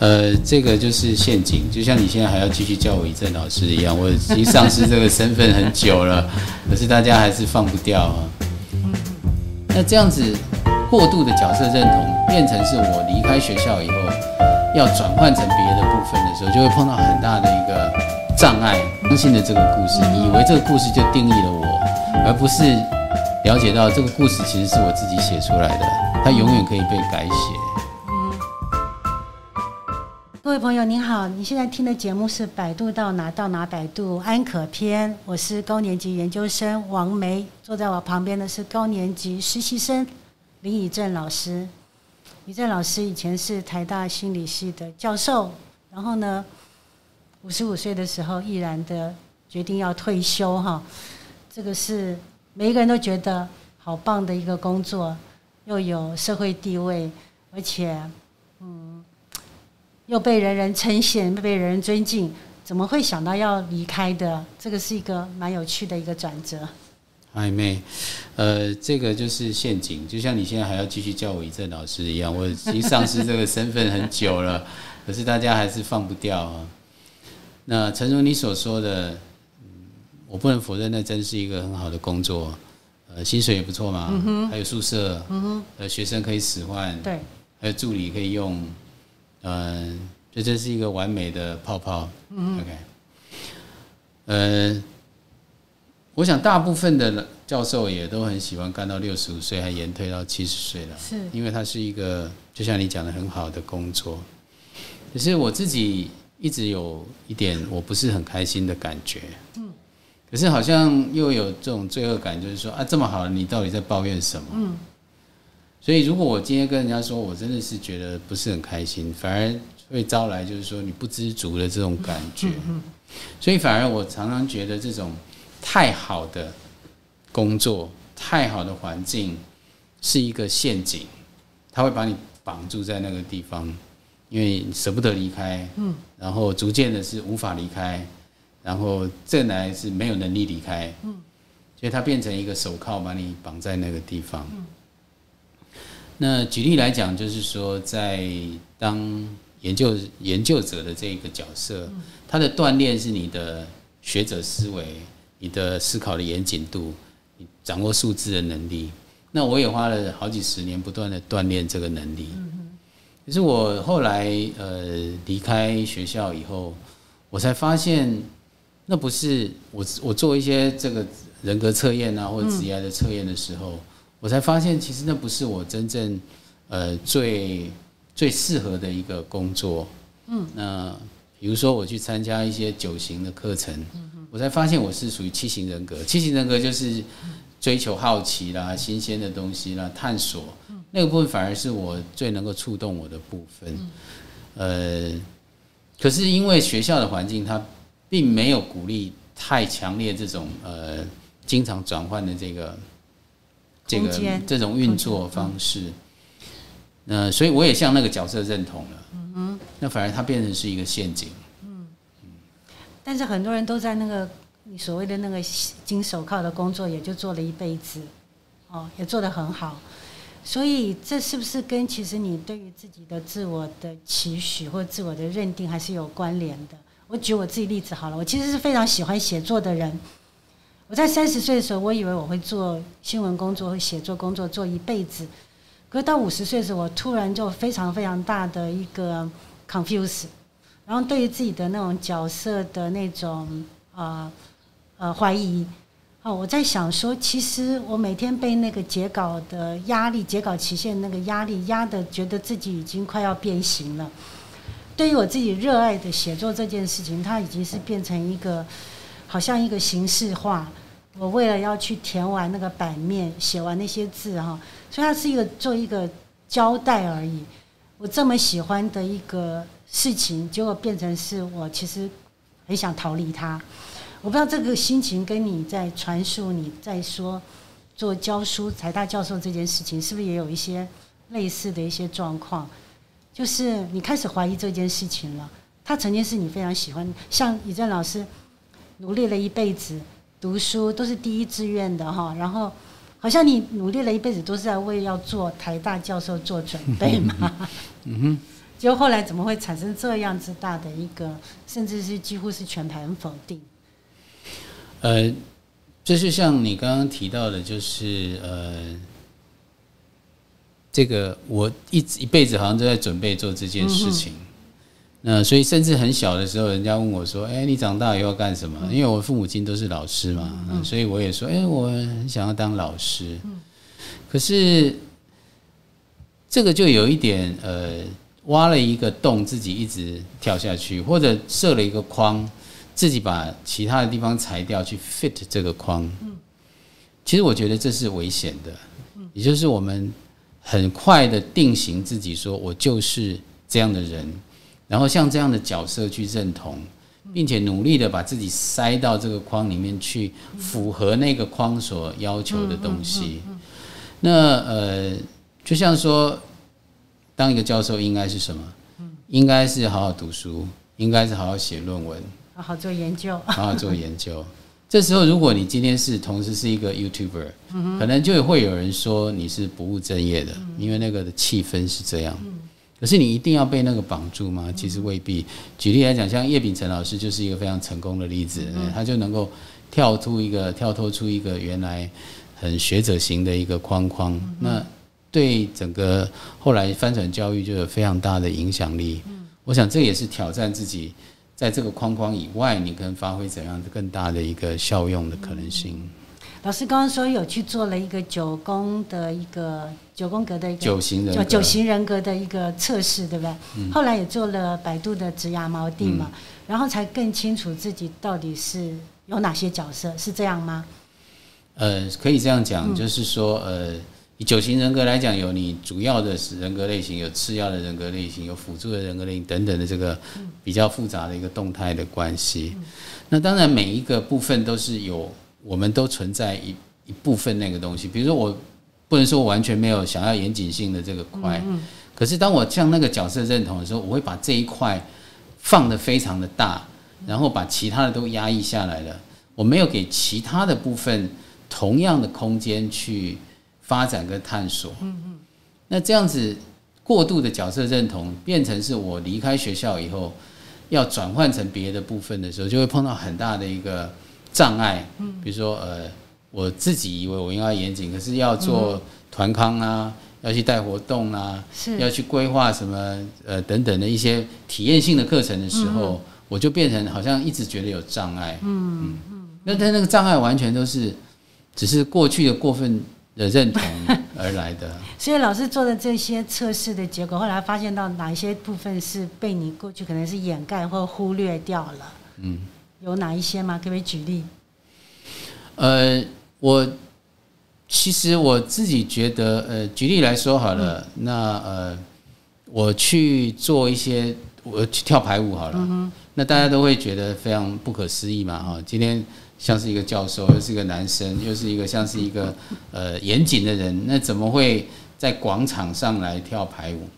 呃，这个就是陷阱，就像你现在还要继续叫我一正老师一样，我已经丧失这个身份很久了，可是大家还是放不掉啊。那这样子过度的角色认同，变成是我离开学校以后要转换成别的部分的时候，就会碰到很大的一个障碍。相信的这个故事，以为这个故事就定义了我，而不是了解到这个故事其实是我自己写出来的，它永远可以被改写。朋友您好，你现在听的节目是《百度到哪到哪百度安可篇》，我是高年级研究生王梅，坐在我旁边的是高年级实习生林以正老师。以正老师以前是台大心理系的教授，然后呢，五十五岁的时候毅然的决定要退休哈，这个是每一个人都觉得好棒的一个工作，又有社会地位，而且嗯。又被人人称羡，被人人尊敬，怎么会想到要离开的？这个是一个蛮有趣的一个转折。暧昧，呃，这个就是陷阱，就像你现在还要继续叫我一正老师一样，我已经丧失这个身份很久了，可是大家还是放不掉啊。那诚如你所说的，我不能否认，那真是一个很好的工作，呃，薪水也不错嘛，嗯哼，还有宿舍，嗯哼，呃，学生可以使唤，对，还有助理可以用。嗯，这这是一个完美的泡泡。嗯，OK。呃，我想大部分的教授也都很喜欢干到六十五岁，还延退到七十岁了。是，因为它是一个就像你讲的很好的工作。可是我自己一直有一点我不是很开心的感觉。嗯。可是好像又有这种罪恶感，就是说啊，这么好，你到底在抱怨什么？嗯。所以，如果我今天跟人家说，我真的是觉得不是很开心，反而会招来就是说你不知足的这种感觉。所以，反而我常常觉得这种太好的工作、太好的环境是一个陷阱，它会把你绑住在那个地方，因为舍不得离开。嗯。然后逐渐的是无法离开，然后这来是没有能力离开。嗯。所以它变成一个手铐，把你绑在那个地方。那举例来讲，就是说，在当研究研究者的这个角色，他的锻炼是你的学者思维，你的思考的严谨度，你掌握数字的能力。那我也花了好几十年不断的锻炼这个能力。可是我后来呃离开学校以后，我才发现，那不是我我做一些这个人格测验啊，或者职业的测验的时候。我才发现，其实那不是我真正，呃，最最适合的一个工作。嗯，那比如说我去参加一些九型的课程，我才发现我是属于七型人格。七型人格就是追求好奇啦、新鲜的东西啦、探索，那个部分反而是我最能够触动我的部分。呃，可是因为学校的环境，它并没有鼓励太强烈这种呃经常转换的这个。这个这种运作方式，那所以我也向那个角色认同了。嗯哼，那反而它变成是一个陷阱。嗯嗯，但是很多人都在那个你所谓的那个金手铐的工作，也就做了一辈子，哦，也做得很好。所以这是不是跟其实你对于自己的自我的期许或自我的认定还是有关联的？我举我自己例子好了，我其实是非常喜欢写作的人。我在三十岁的时候，我以为我会做新闻工作、写作工作做一辈子。可是到五十岁的时候，我突然就非常非常大的一个 confuse，然后对于自己的那种角色的那种呃呃怀疑。哦，我在想说，其实我每天被那个截稿的压力、截稿期限那个压力压得，觉得自己已经快要变形了。对于我自己热爱的写作这件事情，它已经是变成一个好像一个形式化。我为了要去填完那个版面，写完那些字哈，所以它是一个做一个交代而已。我这么喜欢的一个事情，结果变成是我其实很想逃离它。我不知道这个心情跟你在传述、你在说做教书、财大教授这件事情，是不是也有一些类似的一些状况？就是你开始怀疑这件事情了。他曾经是你非常喜欢，像怡正老师努力了一辈子。读书都是第一志愿的哈，然后好像你努力了一辈子都是在为要做台大教授做准备嘛。嗯哼，结果后来怎么会产生这样子大的一个，甚至是几乎是全盘否定？呃，就是像你刚刚提到的，就是呃，这个我一直一辈子好像都在准备做这件事情。那所以，甚至很小的时候，人家问我说：“哎，你长大以后要干什么？”因为我父母亲都是老师嘛，嗯，所以我也说：“哎，我很想要当老师。”可是这个就有一点呃，挖了一个洞，自己一直跳下去，或者设了一个框，自己把其他的地方裁掉去 fit 这个框。其实我觉得这是危险的，也就是我们很快的定型自己，说我就是这样的人。然后像这样的角色去认同，并且努力的把自己塞到这个框里面去，符合那个框所要求的东西。那呃，就像说，当一个教授应该是什么？应该是好好读书，应该是好好写论文，好好做研究，好好做研究。这时候，如果你今天是同时是一个 YouTuber，可能就会有人说你是不务正业的，因为那个的气氛是这样。可是你一定要被那个绑住吗？其实未必。举例来讲，像叶秉成老师就是一个非常成功的例子，他就能够跳出一个、跳脱出一个原来很学者型的一个框框，那对整个后来翻转教育就有非常大的影响力。我想这也是挑战自己，在这个框框以外，你可能发挥怎样更大的一个效用的可能性。老师刚刚说有去做了一个九宫的一个九宫格的一个九型人格九型人格的一个测试，对不对？嗯、后来也做了百度的职涯锚定嘛，嗯、然后才更清楚自己到底是有哪些角色，是这样吗？呃，可以这样讲，嗯、就是说，呃，以九型人格来讲，有你主要的人格类型，有次要的人格类型，有辅助的人格类型等等的这个比较复杂的一个动态的关系。嗯、那当然，每一个部分都是有。我们都存在一一部分那个东西，比如说我不能说我完全没有想要严谨性的这个块，可是当我向那个角色认同的时候，我会把这一块放得非常的大，然后把其他的都压抑下来了。我没有给其他的部分同样的空间去发展跟探索。那这样子过度的角色认同变成是我离开学校以后要转换成别的部分的时候，就会碰到很大的一个。障碍，比如说，呃，我自己以为我应该严谨，可是要做团康啊，要去带活动啊，是要去规划什么，呃，等等的一些体验性的课程的时候，嗯、我就变成好像一直觉得有障碍。嗯嗯，那但那个障碍完全都是只是过去的过分的认同 而来的。所以老师做的这些测试的结果，后来发现到哪一些部分是被你过去可能是掩盖或忽略掉了？嗯。有哪一些吗？可不可以举例？呃，我其实我自己觉得，呃，举例来说好了，嗯、那呃，我去做一些，我去跳排舞好了，嗯、那大家都会觉得非常不可思议嘛，哈，今天像是一个教授，又是一个男生，又是一个像是一个呃严谨的人，那怎么会在广场上来跳排舞？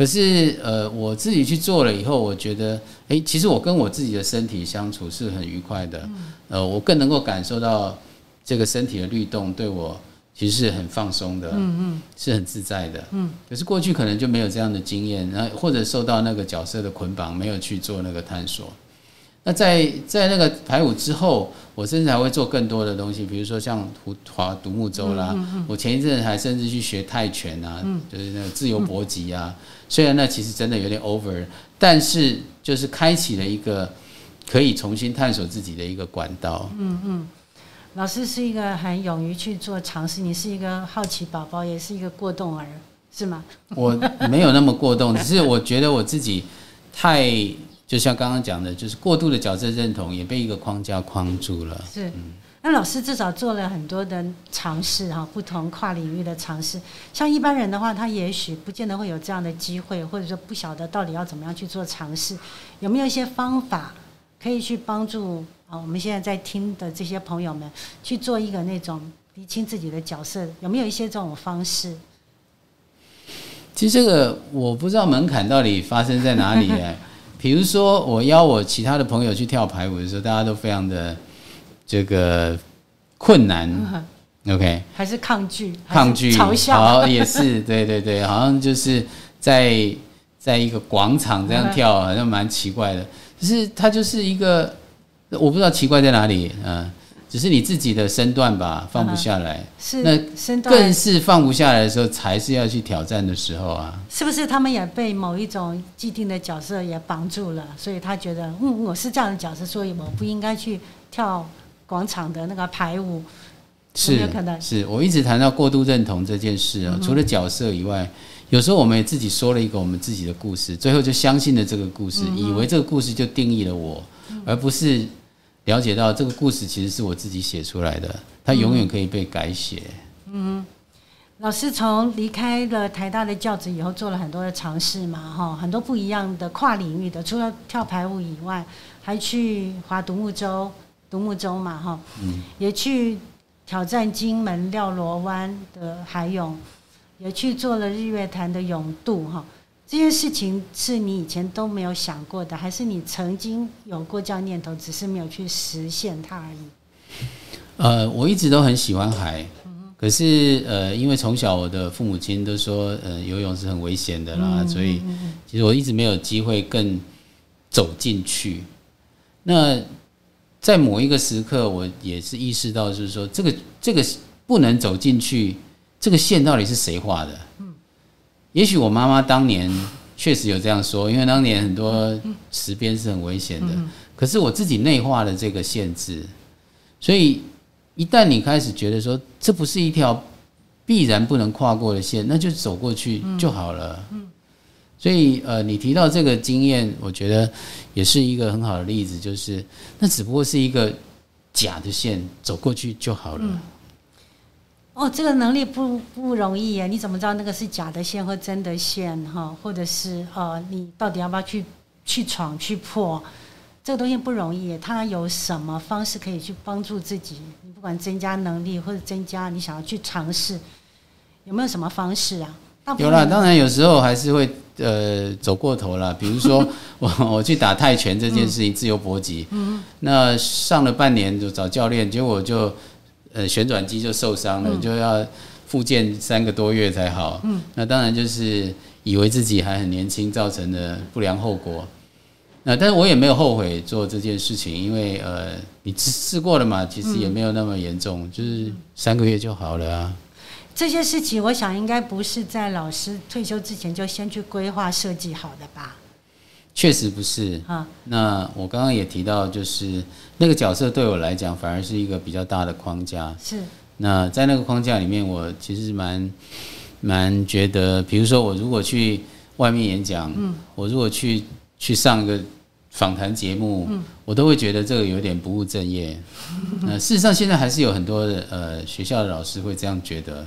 可是，呃，我自己去做了以后，我觉得，诶，其实我跟我自己的身体相处是很愉快的，呃，我更能够感受到这个身体的律动对我其实是很放松的，嗯嗯，是很自在的，嗯。可是过去可能就没有这样的经验，然后或者受到那个角色的捆绑，没有去做那个探索。那在在那个排舞之后，我甚至还会做更多的东西，比如说像划独木舟啦，嗯嗯嗯、我前一阵还甚至去学泰拳啊，嗯、就是那个自由搏击啊。嗯、虽然那其实真的有点 over，但是就是开启了一个可以重新探索自己的一个管道。嗯嗯，老师是一个很勇于去做尝试，你是一个好奇宝宝，也是一个过动儿，是吗？我没有那么过动，只是我觉得我自己太。就像刚刚讲的，就是过度的角色认同也被一个框架框住了。是，那老师至少做了很多的尝试哈，不同跨领域的尝试。像一般人的话，他也许不见得会有这样的机会，或者说不晓得到底要怎么样去做尝试。有没有一些方法可以去帮助啊？我们现在在听的这些朋友们去做一个那种厘清自己的角色，有没有一些这种方式？其实这个我不知道门槛到底发生在哪里哎。比如说，我邀我其他的朋友去跳排舞的时候，大家都非常的这个困难，OK？还是抗拒？抗拒？嘲笑？好，也是，对对对，好像就是在在一个广场这样跳，好像蛮奇怪的。可是它就是一个，我不知道奇怪在哪里，嗯。只是你自己的身段吧，放不下来。是，那更是放不下来的时候，才是要去挑战的时候啊。是不是他们也被某一种既定的角色也绑住了？所以他觉得，嗯，我是这样的角色，所以我不应该去跳广场的那个排舞。是，有可能。是我一直谈到过度认同这件事啊，除了角色以外，有时候我们也自己说了一个我们自己的故事，最后就相信了这个故事，以为这个故事就定义了我，而不是。了解到这个故事其实是我自己写出来的，它永远可以被改写。嗯，老师从离开了台大的教职以后，做了很多的尝试嘛，哈，很多不一样的跨领域的，除了跳排舞以外，还去划独木舟，独木舟嘛，哈，嗯，也去挑战金门廖罗湾的海泳，也去做了日月潭的泳渡，哈。这件事情是你以前都没有想过的，还是你曾经有过这样念头，只是没有去实现它而已？呃，我一直都很喜欢海，可是呃，因为从小我的父母亲都说，呃，游泳是很危险的啦，所以其实我一直没有机会更走进去。那在某一个时刻，我也是意识到，就是说，这个这个不能走进去，这个线到底是谁画的？也许我妈妈当年确实有这样说，因为当年很多石边是很危险的。可是我自己内化了这个限制，所以一旦你开始觉得说这不是一条必然不能跨过的线，那就走过去就好了。所以呃，你提到这个经验，我觉得也是一个很好的例子，就是那只不过是一个假的线，走过去就好了。哦，这个能力不不容易耶！你怎么知道那个是假的线或真的线？哈，或者是呃，你到底要不要去去闯去破？这个东西不容易。它有什么方式可以去帮助自己？你不管增加能力或者增加你想要去尝试，有没有什么方式啊？有啦，当然有时候还是会呃走过头了。比如说 我我去打泰拳这件事情，自由搏击，嗯，那上了半年就找教练，结果就。呃，旋转肌就受伤了，就要复健三个多月才好。嗯，那当然就是以为自己还很年轻，造成的不良后果。那但是我也没有后悔做这件事情，因为呃，你试过了嘛，其实也没有那么严重，就是三个月就好了啊。这些事情，我想应该不是在老师退休之前就先去规划设计好的吧？确实不是啊。那我刚刚也提到，就是那个角色对我来讲，反而是一个比较大的框架。是。那在那个框架里面，我其实蛮蛮觉得，比如说我如果去外面演讲，嗯，我如果去去上一个访谈节目，嗯，我都会觉得这个有点不务正业。那事实上，现在还是有很多的呃学校的老师会这样觉得。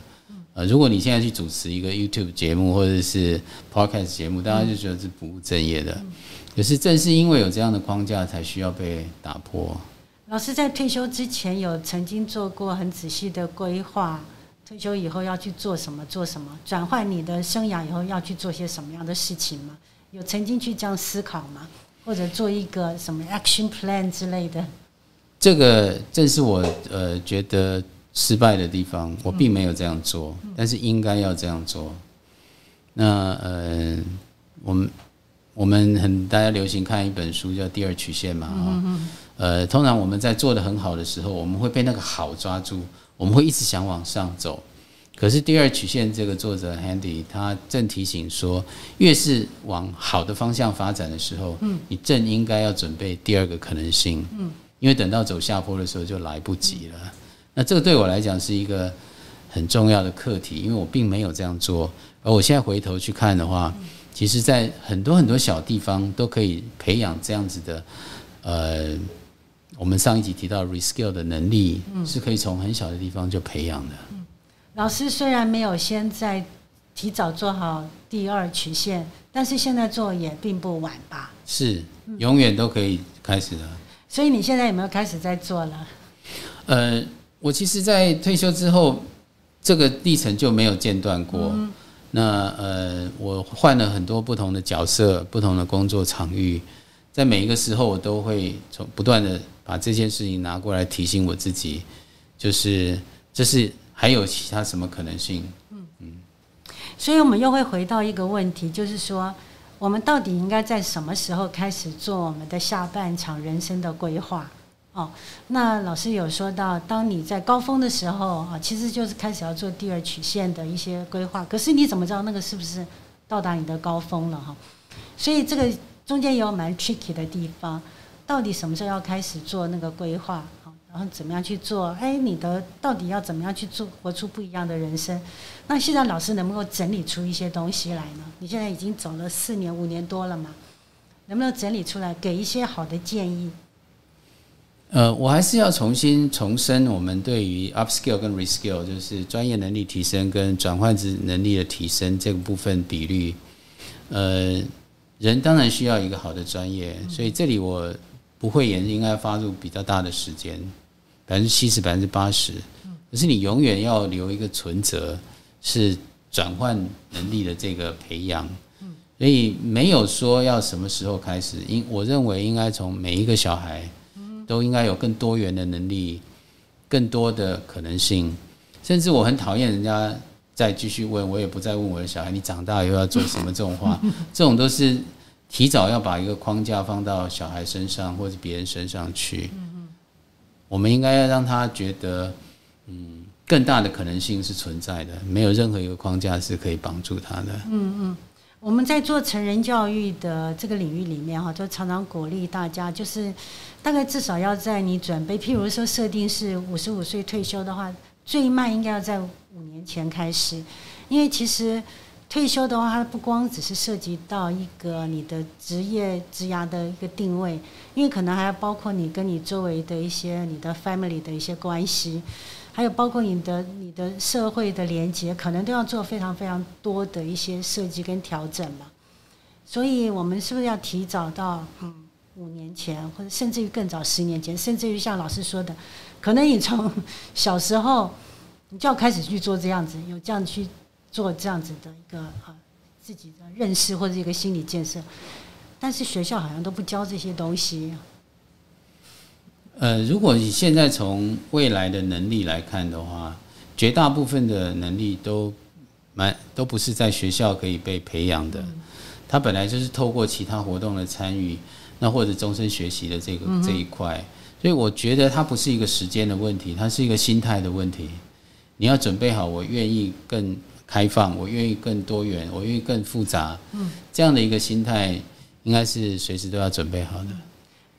呃，如果你现在去主持一个 YouTube 节目或者是 Podcast 节目，大家就觉得是不务正业的。可是正是因为有这样的框架，才需要被打破。老师在退休之前有曾经做过很仔细的规划，退休以后要去做什么？做什么？转换你的生涯以后要去做些什么样的事情吗？有曾经去这样思考吗？或者做一个什么 Action Plan 之类的？这个正是我呃觉得。失败的地方，我并没有这样做，但是应该要这样做。那呃，我们我们很大家流行看一本书叫《第二曲线》嘛，哈，呃，通常我们在做得很好的时候，我们会被那个好抓住，我们会一直想往上走。可是《第二曲线》这个作者 Handy 他正提醒说，越是往好的方向发展的时候，你正应该要准备第二个可能性，因为等到走下坡的时候就来不及了。那这个对我来讲是一个很重要的课题，因为我并没有这样做。而我现在回头去看的话，其实，在很多很多小地方都可以培养这样子的，呃，我们上一集提到 reskill 的能力，是可以从很小的地方就培养的。老师虽然没有先在提早做好第二曲线，但是现在做也并不晚吧？是，永远都可以开始的。所以你现在有没有开始在做了？呃。我其实，在退休之后，这个历程就没有间断过。嗯、那呃，我换了很多不同的角色，不同的工作场域，在每一个时候，我都会从不断的把这件事情拿过来提醒我自己，就是这是还有其他什么可能性？嗯嗯。所以我们又会回到一个问题，就是说。我们到底应该在什么时候开始做我们的下半场人生的规划？哦，那老师有说到，当你在高峰的时候啊，其实就是开始要做第二曲线的一些规划。可是你怎么知道那个是不是到达你的高峰了哈？所以这个中间也有蛮 tricky 的地方，到底什么时候要开始做那个规划？然后怎么样去做？哎，你的到底要怎么样去做，活出不一样的人生？那现在老师能不能够整理出一些东西来呢？你现在已经走了四年、五年多了嘛，能不能整理出来，给一些好的建议？呃，我还是要重新重申我们对于 upskill 跟 reskill，就是专业能力提升跟转换之能力的提升这个部分比率。呃，人当然需要一个好的专业，所以这里我不会也应该花入比较大的时间。百分之七十、百分之八十，可是你永远要留一个存折，是转换能力的这个培养。所以没有说要什么时候开始，因我认为应该从每一个小孩都应该有更多元的能力，更多的可能性。甚至我很讨厌人家再继续问，我也不再问我的小孩，你长大以后要做什么这种话，这种都是提早要把一个框架放到小孩身上或者别人身上去。我们应该要让他觉得，嗯，更大的可能性是存在的，没有任何一个框架是可以帮助他的。嗯嗯，我们在做成人教育的这个领域里面哈，就常常鼓励大家，就是大概至少要在你准备，譬如说设定是五十五岁退休的话，最慢应该要在五年前开始，因为其实。退休的话，它不光只是涉及到一个你的职业职涯的一个定位，因为可能还要包括你跟你周围的一些你的 family 的一些关系，还有包括你的你的社会的连接，可能都要做非常非常多的一些设计跟调整嘛。所以，我们是不是要提早到嗯五年前，或者甚至于更早十年前，甚至于像老师说的，可能你从小时候你就要开始去做这样子，有这样去。做这样子的一个啊自己的认识或者一个心理建设，但是学校好像都不教这些东西。呃，如果你现在从未来的能力来看的话，绝大部分的能力都蛮都不是在学校可以被培养的，他本来就是透过其他活动的参与，那或者终身学习的这个这一块，所以我觉得它不是一个时间的问题，它是一个心态的问题。你要准备好，我愿意更。开放，我愿意更多元，我愿意更复杂。嗯，这样的一个心态，应该是随时都要准备好的。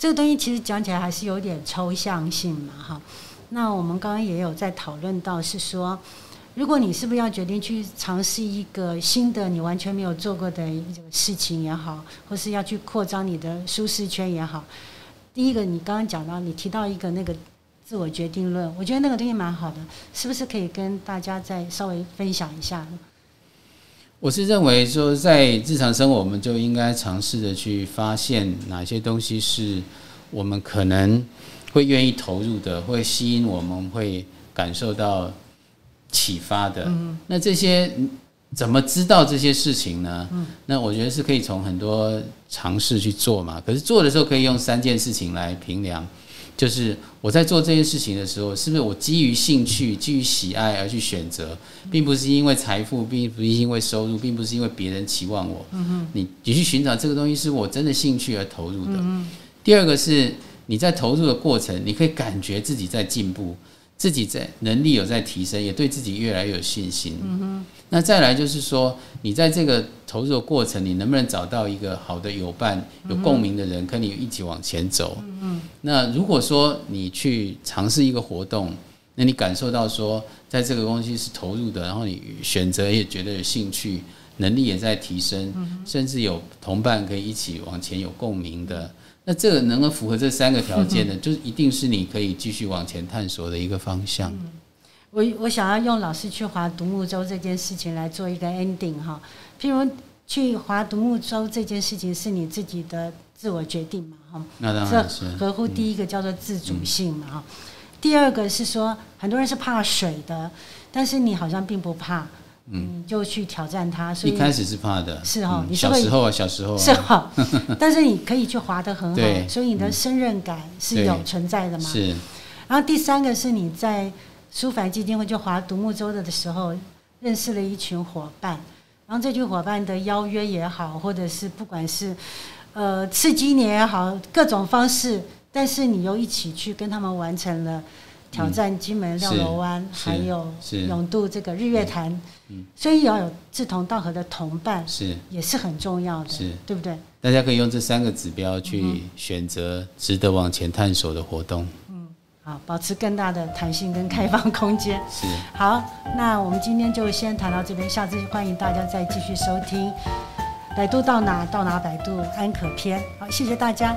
这个东西其实讲起来还是有点抽象性嘛，哈。那我们刚刚也有在讨论到，是说，如果你是不是要决定去尝试一个新的你完全没有做过的事情也好，或是要去扩张你的舒适圈也好，第一个你刚刚讲到，你提到一个那个。自我决定论，我觉得那个东西蛮好的，是不是可以跟大家再稍微分享一下？我是认为说，在日常生活，我们就应该尝试着去发现哪些东西是我们可能会愿意投入的，会吸引我们，会感受到启发的。嗯。那这些怎么知道这些事情呢？嗯。那我觉得是可以从很多尝试去做嘛。可是做的时候，可以用三件事情来评量。就是我在做这件事情的时候，是不是我基于兴趣、基于喜爱而去选择，并不是因为财富，并不是因为收入，并不是因为别人期望我。嗯你你去寻找这个东西，是我真的兴趣而投入的。第二个是你在投入的过程，你可以感觉自己在进步。自己在能力有在提升，也对自己越来越有信心。嗯哼。那再来就是说，你在这个投入的过程，你能不能找到一个好的友伴、有共鸣的人，跟你一起往前走？嗯嗯。那如果说你去尝试一个活动，那你感受到说，在这个东西是投入的，然后你选择也觉得有兴趣，能力也在提升，甚至有同伴可以一起往前有共鸣的。那这个能够符合这三个条件的，就一定是你可以继续往前探索的一个方向。嗯、我我想要用老师去划独木舟这件事情来做一个 ending 哈。譬如去划独木舟这件事情是你自己的自我决定嘛哈？那当然是合乎第一个叫做自主性嘛哈。第二个是说很多人是怕水的，但是你好像并不怕。嗯，就去挑战它。所以一开始是怕的，是哈、哦。你小时候啊，小时候啊，是哈。但是你可以去滑得很好，所以你的胜任感是有存在的嘛。是。然后第三个是你在舒帆基金会就划独木舟的的时候，认识了一群伙伴，然后这群伙伴的邀约也好，或者是不管是呃刺激你也好，各种方式，但是你又一起去跟他们完成了挑战金门廖楼湾，嗯、还有永渡这个日月潭，嗯，所以要有志同道合的同伴是也是很重要的，是对不对？大家可以用这三个指标去选择值得往前探索的活动。好，保持更大的弹性跟开放空间。是。好，那我们今天就先谈到这边，下次欢迎大家再继续收听《百度到哪到哪百度安可篇》。好，谢谢大家。